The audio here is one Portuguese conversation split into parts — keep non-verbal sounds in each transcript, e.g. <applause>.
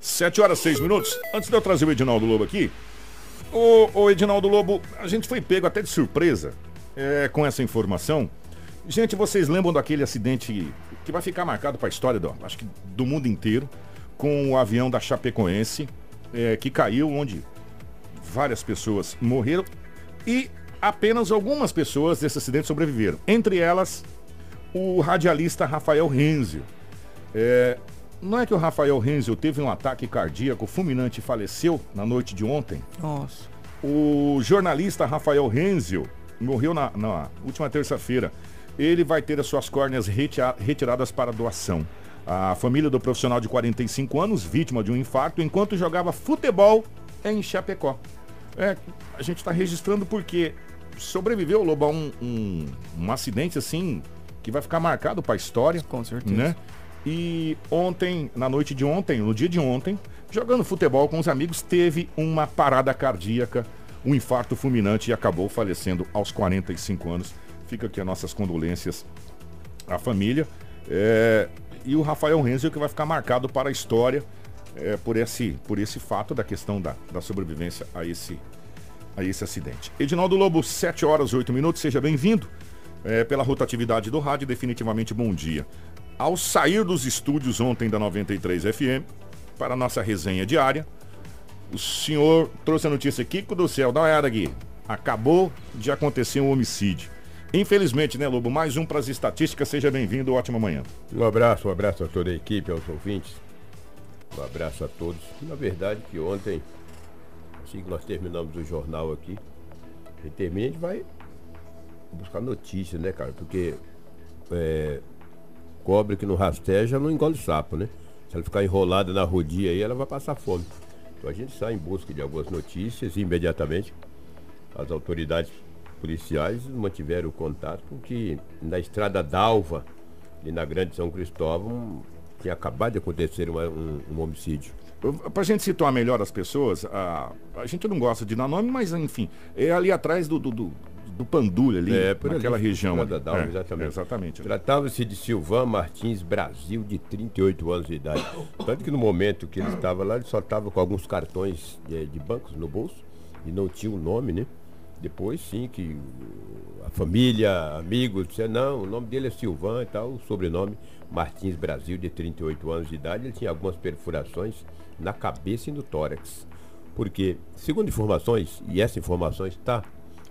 Sete horas, seis minutos. Antes de eu trazer o Edinaldo Lobo aqui, o, o Edinaldo Lobo, a gente foi pego até de surpresa é, com essa informação. Gente, vocês lembram daquele acidente que vai ficar marcado para a história do, acho que do mundo inteiro, com o avião da Chapecoense, é, que caiu, onde várias pessoas morreram e apenas algumas pessoas desse acidente sobreviveram. Entre elas, o radialista Rafael Renzio. É, não é que o Rafael Renzio teve um ataque cardíaco fulminante e faleceu na noite de ontem? Nossa. O jornalista Rafael Renzio morreu na, na última terça-feira. Ele vai ter as suas córneas retiradas para doação. A família do profissional de 45 anos, vítima de um infarto, enquanto jogava futebol em Chapecó. É, a gente está registrando porque sobreviveu, Lobo, a um, um, um acidente assim que vai ficar marcado para a história. Com certeza. Né? E ontem, na noite de ontem, no dia de ontem, jogando futebol com os amigos, teve uma parada cardíaca, um infarto fulminante e acabou falecendo aos 45 anos. Fica aqui as nossas condolências à família. É, e o Rafael Renzo que vai ficar marcado para a história é, por, esse, por esse fato da questão da, da sobrevivência a esse, a esse acidente. Edinaldo Lobo, 7 horas e 8 minutos, seja bem-vindo. É, pela rotatividade do rádio, definitivamente bom dia. Ao sair dos estúdios ontem da 93 FM, para a nossa resenha diária, o senhor trouxe a notícia, Kiko do céu, dá uma olhada aqui. Acabou de acontecer um homicídio. Infelizmente, né, Lobo? Mais um para as estatísticas. Seja bem-vindo, ótima manhã. Um abraço, um abraço a toda a equipe, aos ouvintes. Um abraço a todos. Na verdade, que ontem, assim que nós terminamos o jornal aqui, a gente termina, a gente vai buscar notícias, né, cara? Porque é, Cobra que não rasteja não engole sapo, né? Se ela ficar enrolada na rodia aí, ela vai passar fome. Então a gente sai em busca de algumas notícias e imediatamente as autoridades policiais mantiveram o contato com que na estrada d'Alva e na Grande São Cristóvão tinha acabado de acontecer uma, um, um homicídio. Para a gente situar melhor as pessoas, a, a gente não gosta de dar nome, mas enfim, é ali atrás do, do, do do Pandulha ali, é, por região. Ali. Dalva, é, exatamente. exatamente. Tratava-se de Silvan Martins Brasil, de 38 anos de idade. Tanto que no momento que ele estava lá, ele só estava com alguns cartões de, de bancos no bolso e não tinha o nome, né? Depois sim que a família, amigos, disseram, não, o nome dele é Silvan e tal, o sobrenome Martins Brasil, de 38 anos de idade, ele tinha algumas perfurações na cabeça e no tórax. Porque, segundo informações, e essa informação está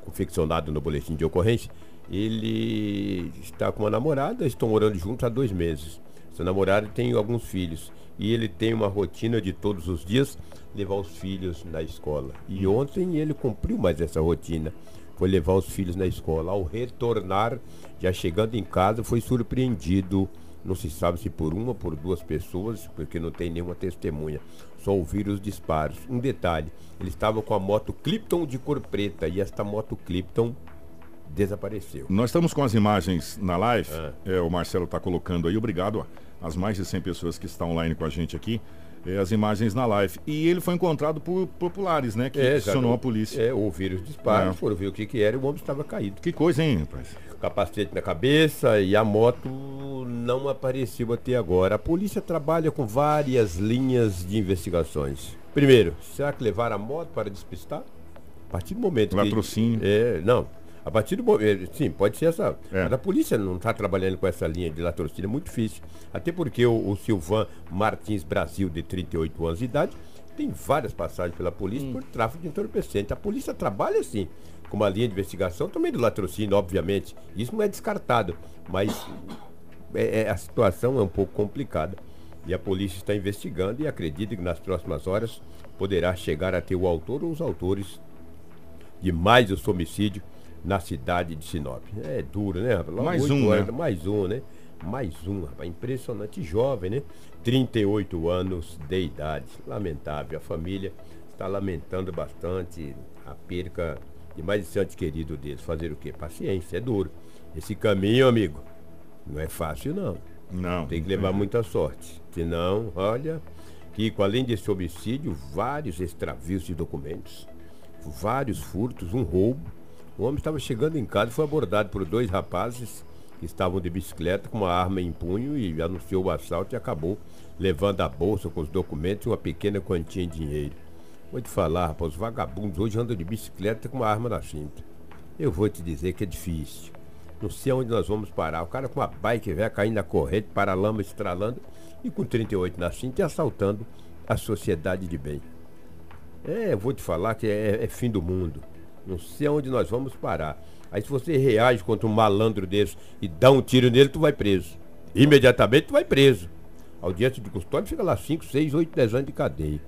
confeccionado no boletim de ocorrência, ele está com uma namorada, estão morando juntos há dois meses. Essa namorada tem alguns filhos e ele tem uma rotina de todos os dias levar os filhos na escola. E ontem ele cumpriu mais essa rotina, foi levar os filhos na escola. Ao retornar, já chegando em casa, foi surpreendido, não se sabe se por uma ou por duas pessoas, porque não tem nenhuma testemunha só ouvir os disparos. Um detalhe, ele estava com a moto Clipton de cor preta e esta moto Clipton desapareceu. Nós estamos com as imagens na live, ah. é, o Marcelo está colocando aí, obrigado às mais de 100 pessoas que estão online com a gente aqui. É, as imagens na live. E ele foi encontrado por populares, né? Que é, acionou a polícia. É, ouviram os disparos, é. foram ver o que, que era e o homem estava caído. Que coisa, hein, rapaz? Capacete na cabeça e a moto não apareceu até agora. A polícia trabalha com várias linhas de investigações. Primeiro, será que levaram a moto para despistar? A partir do momento Latrocínio. que... É, não. A partir do momento... Sim, pode ser essa... É. Mas a polícia não está trabalhando com essa linha de latrocínio, é muito difícil. Até porque o, o Silvan Martins Brasil, de 38 anos de idade, tem várias passagens pela polícia hum. por tráfico de entorpecente. A polícia trabalha assim, com uma linha de investigação, também do latrocínio, obviamente. Isso não é descartado, mas é, é, a situação é um pouco complicada. E a polícia está investigando e acredita que nas próximas horas poderá chegar a ter o autor ou os autores de mais um homicídio na cidade de Sinop. É duro, né, rapaz? Mais um, né? Mais um, né? Mais um, rapaz. Impressionante. Jovem, né? 38 anos de idade. Lamentável. A família está lamentando bastante a perca de mais de ente querido deles. Fazer o quê? Paciência, é duro. Esse caminho, amigo, não é fácil, não. Não. Tem que levar muita sorte. Senão, olha, Kiko, além desse homicídio, vários extravios de documentos, vários furtos, um roubo. O homem estava chegando em casa e foi abordado por dois rapazes que estavam de bicicleta com uma arma em punho e anunciou o assalto e acabou levando a bolsa com os documentos e uma pequena quantia de dinheiro. Vou te falar, rapaz, os vagabundos hoje andam de bicicleta com uma arma na cinta. Eu vou te dizer que é difícil. Não sei onde nós vamos parar. O cara com uma bike velha caindo na corrente, para a lama estralando e com 38 na cinta e assaltando a sociedade de bem. É, eu vou te falar que é, é fim do mundo. Não sei onde nós vamos parar. Aí se você reage contra um malandro desse e dá um tiro nele, tu vai preso. Imediatamente tu vai preso. Audiência de custódia fica lá 5, 6, 8, 10 anos de cadeia.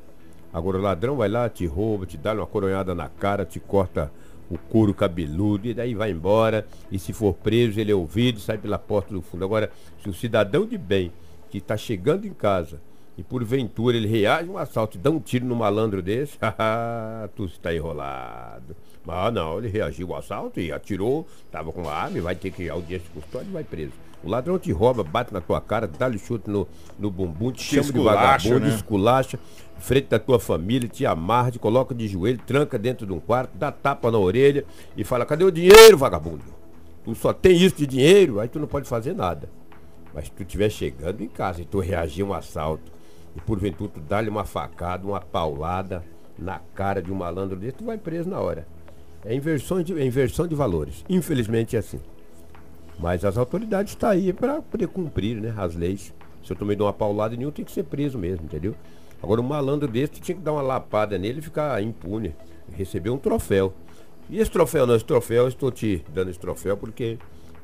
Agora o ladrão vai lá, te rouba, te dá uma coronhada na cara, te corta o couro cabeludo e daí vai embora. E se for preso, ele é ouvido sai pela porta do fundo. Agora, se o cidadão de bem que está chegando em casa e porventura ele reage um assalto e dá um tiro no malandro desse, <laughs> tu está enrolado. Mas não, ele reagiu ao assalto e atirou, estava com uma arma e vai ter que audiência de custódia e vai preso. O ladrão te rouba, bate na tua cara, dá-lhe chute no, no bumbum, te, te chama de vagabundo, né? esculacha, frente da tua família, te amarra, te coloca de joelho, tranca dentro de um quarto, dá tapa na orelha e fala, cadê o dinheiro, vagabundo? Tu só tem isso de dinheiro, aí tu não pode fazer nada. Mas se tu estiver chegando em casa e tu reagir a um assalto, e porventura tu dá-lhe uma facada, uma paulada na cara de um malandro desse, tu vai preso na hora. É inversão de, é inversão de valores. Infelizmente é assim. Mas as autoridades estão tá aí para poder cumprir né, as leis. Se eu tomei de uma paulada nenhum, tem que ser preso mesmo, entendeu? Agora um malandro desse tinha que dar uma lapada nele e ficar impune. Receber um troféu. E esse troféu não, esse troféu, estou te dando esse troféu porque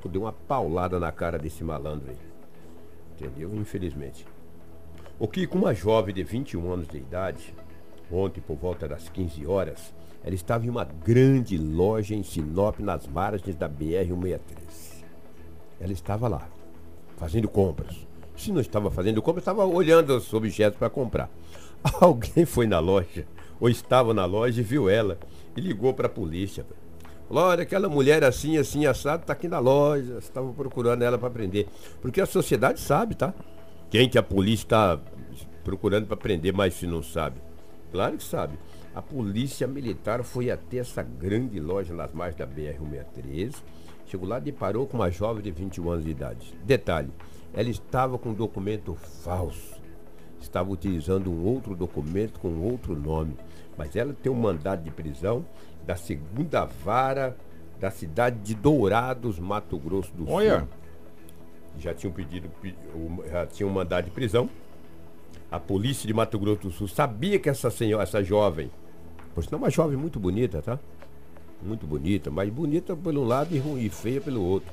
eu dei uma paulada na cara desse malandro aí. Entendeu? Infelizmente. O que com uma jovem de 21 anos de idade, ontem por volta das 15 horas, ela estava em uma grande loja em Sinop, nas margens da BR-163. Ela estava lá, fazendo compras. Se não estava fazendo compras, estava olhando os objetos para comprar. <laughs> Alguém foi na loja, ou estava na loja e viu ela, e ligou para a polícia. Falou, olha, aquela mulher assim, assim, assado, está aqui na loja. Estava procurando ela para prender. Porque a sociedade sabe, tá? Quem que a polícia está procurando para prender, mas se não sabe. Claro que sabe. A polícia militar foi até essa grande loja nas margens da BR-163. Chegou lá e deparou com uma jovem de 21 anos de idade. Detalhe, ela estava com um documento falso. Estava utilizando um outro documento com outro nome. Mas ela tem um mandado de prisão da segunda vara da cidade de Dourados, Mato Grosso do Sul. Olha. Já tinham pedido, já tinham um mandado de prisão. A polícia de Mato Grosso do Sul sabia que essa senhora, essa jovem, por sinal, uma jovem muito bonita, tá? Muito bonita, mas bonita por um lado e, ruim, e feia pelo outro.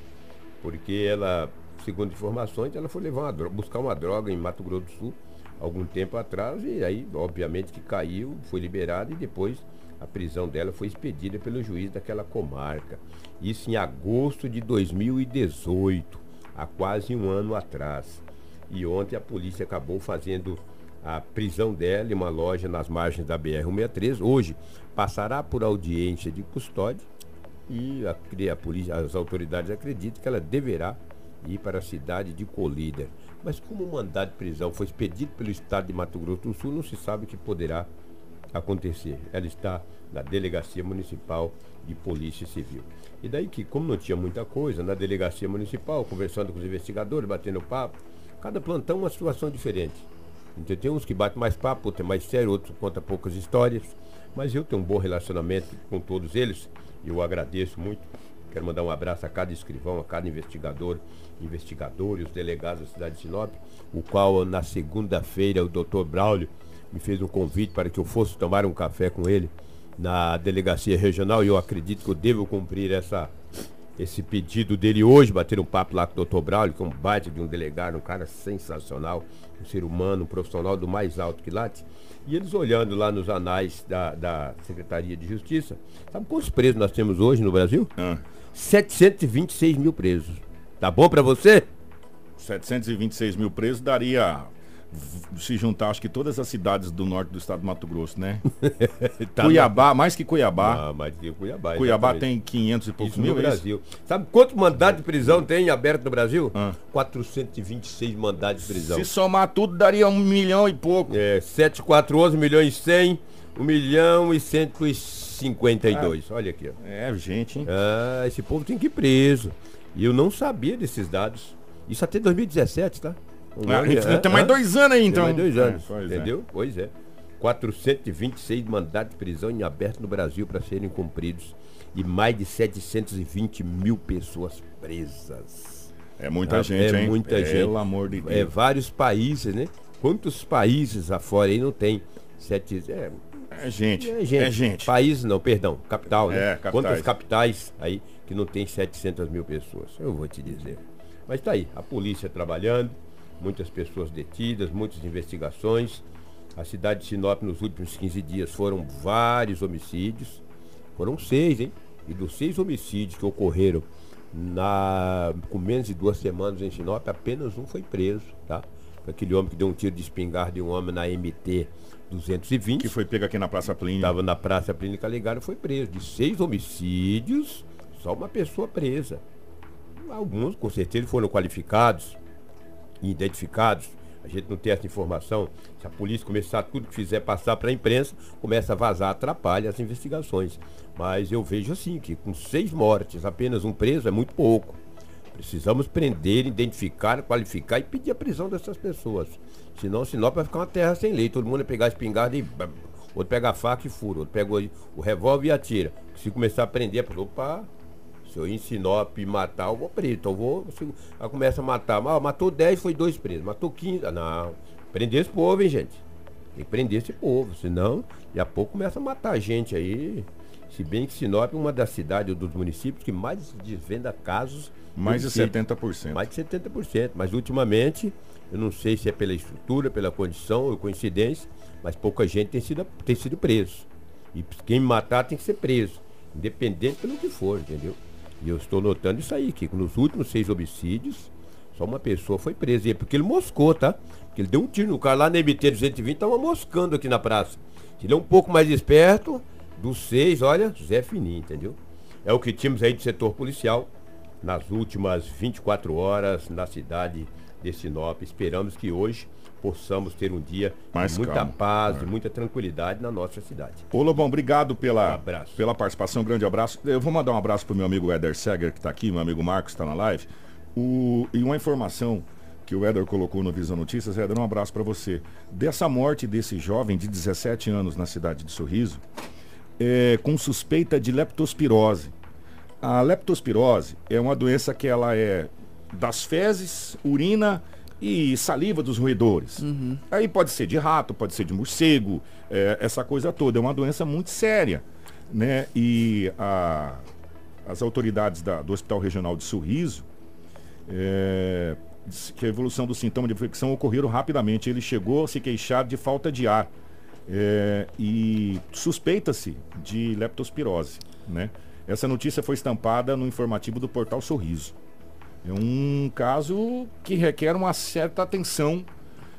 Porque ela, segundo informações, ela foi levar uma droga, buscar uma droga em Mato Grosso do Sul algum tempo atrás e aí, obviamente, que caiu, foi liberada e depois a prisão dela foi expedida pelo juiz daquela comarca. Isso em agosto de 2018, há quase um ano atrás. E ontem a polícia acabou fazendo a prisão dela em uma loja nas margens da BR-163. Hoje passará por audiência de custódia e a, a polícia, as autoridades acreditam que ela deverá ir para a cidade de Colíder. Mas como o mandado de prisão foi expedido pelo Estado de Mato Grosso do Sul, não se sabe o que poderá acontecer. Ela está na Delegacia Municipal de Polícia Civil. E daí que, como não tinha muita coisa, na Delegacia Municipal, conversando com os investigadores, batendo papo, cada plantão uma situação diferente. Então, tem uns que batem mais papo, outros é mais sério, outros contam poucas histórias. Mas eu tenho um bom relacionamento com todos eles e eu agradeço muito. Quero mandar um abraço a cada escrivão, a cada investigador, investigador e os delegados da cidade de Sinop, o qual na segunda-feira o doutor Braulio me fez um convite para que eu fosse tomar um café com ele na delegacia regional e eu acredito que eu devo cumprir essa, esse pedido dele hoje, bater um papo lá com o doutor Braulio, que é um baita de um delegado, um cara sensacional, um ser humano, um profissional do mais alto que late. E eles olhando lá nos anais da, da Secretaria de Justiça, sabe quantos presos nós temos hoje no Brasil? Ah. 726 mil presos. Tá bom para você? 726 mil presos daria se juntar, acho que todas as cidades do norte do estado do Mato Grosso, né? <laughs> tá Cuiabá, mais que Cuiabá. Ah, mais que Cuiabá. Cuiabá tem 500 e poucos Isso mil, no é Brasil. Sabe quantos mandados de prisão tem aberto no Brasil? Ah. 426 mandados de prisão. Se somar tudo, daria um milhão e pouco. É, 7, 4, 11 milhões e 100, 1 milhão e 152. Ah. Olha aqui, ó. É, gente, hein? Ah, esse povo tem que ir preso. E eu não sabia desses dados. Isso até 2017, tá? Ah, ano, tem mais dois anos aí, então. Tem mais dois anos, é, pois é. entendeu? É. Pois é. 426 mandatos de prisão em aberto no Brasil para serem cumpridos e mais de 720 mil pessoas presas. É muita ah, gente, é hein? muita Pelo gente. Pelo amor de é Deus. É vários países, né? Quantos países afora aí não tem sete... É, é gente, é gente. É gente. País não, perdão, capital, né? É, capitais. Quantas capitais aí que não tem 700 mil pessoas? Eu vou te dizer. Mas tá aí, a polícia trabalhando, muitas pessoas detidas, muitas investigações. A cidade de Sinop nos últimos 15 dias foram vários homicídios. Foram seis, hein? E dos seis homicídios que ocorreram na, com menos de duas semanas em Sinop, apenas um foi preso, tá? Aquele homem que deu um tiro de espingarda de um homem na MT 220. Que foi pego aqui na Praça Plínio. Estava na Praça Plínio Caligari foi preso. De seis homicídios, só uma pessoa presa. Alguns, com certeza, foram qualificados identificados a gente não tem essa informação. Se a polícia começar tudo que fizer passar para a imprensa, começa a vazar, atrapalha as investigações. Mas eu vejo assim, que com seis mortes, apenas um preso é muito pouco. Precisamos prender, identificar, qualificar e pedir a prisão dessas pessoas. Senão, Sinop vai ficar uma terra sem lei. Todo mundo vai pegar a espingarda e. Outro pega a faca e fura, outro pega o revólver e atira. Se começar a prender, opa, se eu em Sinop matar, eu vou preso. Então eu vou. Ela começa a matar. Ah, matou 10, foi dois presos. Matou 15. Ah, não. Prender esse povo, hein, gente? Tem que prender esse povo. Senão, daqui a pouco começa a matar gente aí. Se bem que Sinop é uma das cidades, dos municípios que mais desvenda casos. Mais de 70%. Mais de 70%. Mas ultimamente, eu não sei se é pela estrutura, pela condição ou coincidência, mas pouca gente tem sido, tem sido preso. E quem matar tem que ser preso. Independente pelo que for, entendeu? E eu estou notando isso aí, que nos últimos seis homicídios, só uma pessoa foi presa. E é porque ele moscou, tá? Porque ele deu um tiro no carro lá na MT 220, tava moscando aqui na praça. Se ele é um pouco mais esperto, dos seis, olha, Zé Fininho, entendeu? É o que tínhamos aí de setor policial nas últimas 24 horas na cidade de Sinop. Esperamos que hoje possamos ter um dia Mais de muita calma. paz, é. de muita tranquilidade na nossa cidade. Ô Lobão, obrigado pela, um pela participação, um grande abraço. Eu vou mandar um abraço pro meu amigo Eder Seger, que está aqui, meu amigo Marcos está na live. O, e uma informação que o Eder colocou no Visão Notícias, Eder, um abraço para você. Dessa morte desse jovem de 17 anos na cidade de Sorriso, é, com suspeita de leptospirose. A leptospirose é uma doença que ela é das fezes, urina e saliva dos roedores. Uhum. Aí pode ser de rato, pode ser de morcego, é, essa coisa toda. É uma doença muito séria. Né? E a, as autoridades da, do Hospital Regional de Sorriso, é, que a evolução do sintoma de infecção ocorreram rapidamente. Ele chegou a se queixar de falta de ar é, e suspeita-se de leptospirose. Né? Essa notícia foi estampada no informativo do portal Sorriso. É um caso que requer uma certa atenção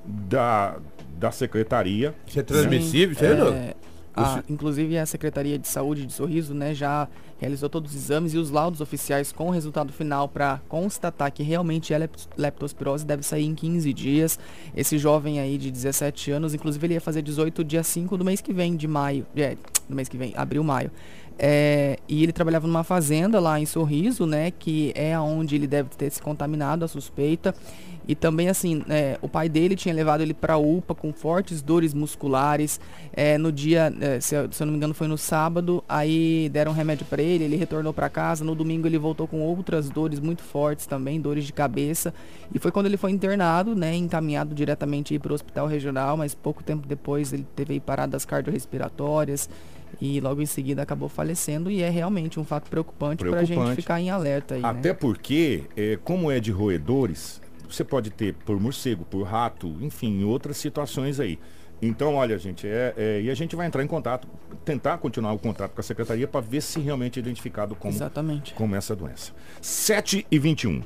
da, da secretaria. Isso é transmissível, Sim, é, a, inclusive a Secretaria de Saúde de Sorriso né, já realizou todos os exames e os laudos oficiais com o resultado final para constatar que realmente é leptospirose deve sair em 15 dias. Esse jovem aí de 17 anos, inclusive ele ia fazer 18 dia 5 do mês que vem, de maio. É, mês que vem, abril, maio. É, e ele trabalhava numa fazenda lá em Sorriso, né? Que é onde ele deve ter se contaminado, a suspeita. E também, assim, é, o pai dele tinha levado ele para UPA com fortes dores musculares. É, no dia, é, se, eu, se, eu não me engano, foi no sábado. Aí deram remédio para ele, ele retornou para casa. No domingo ele voltou com outras dores muito fortes também, dores de cabeça. E foi quando ele foi internado, né? Encaminhado diretamente para o hospital regional. Mas pouco tempo depois ele teve paradas cardiorrespiratórias e logo em seguida acabou falecendo e é realmente um fato preocupante, para a gente ficar em alerta aí. Né? Até né? porque, é, como é de roedores, você pode ter por morcego, por rato, enfim, outras situações aí. Então, olha, gente, é, é, e a gente vai entrar em contato, tentar continuar o contato com a secretaria para ver se realmente é identificado como, Exatamente. como essa doença. 7 e 21.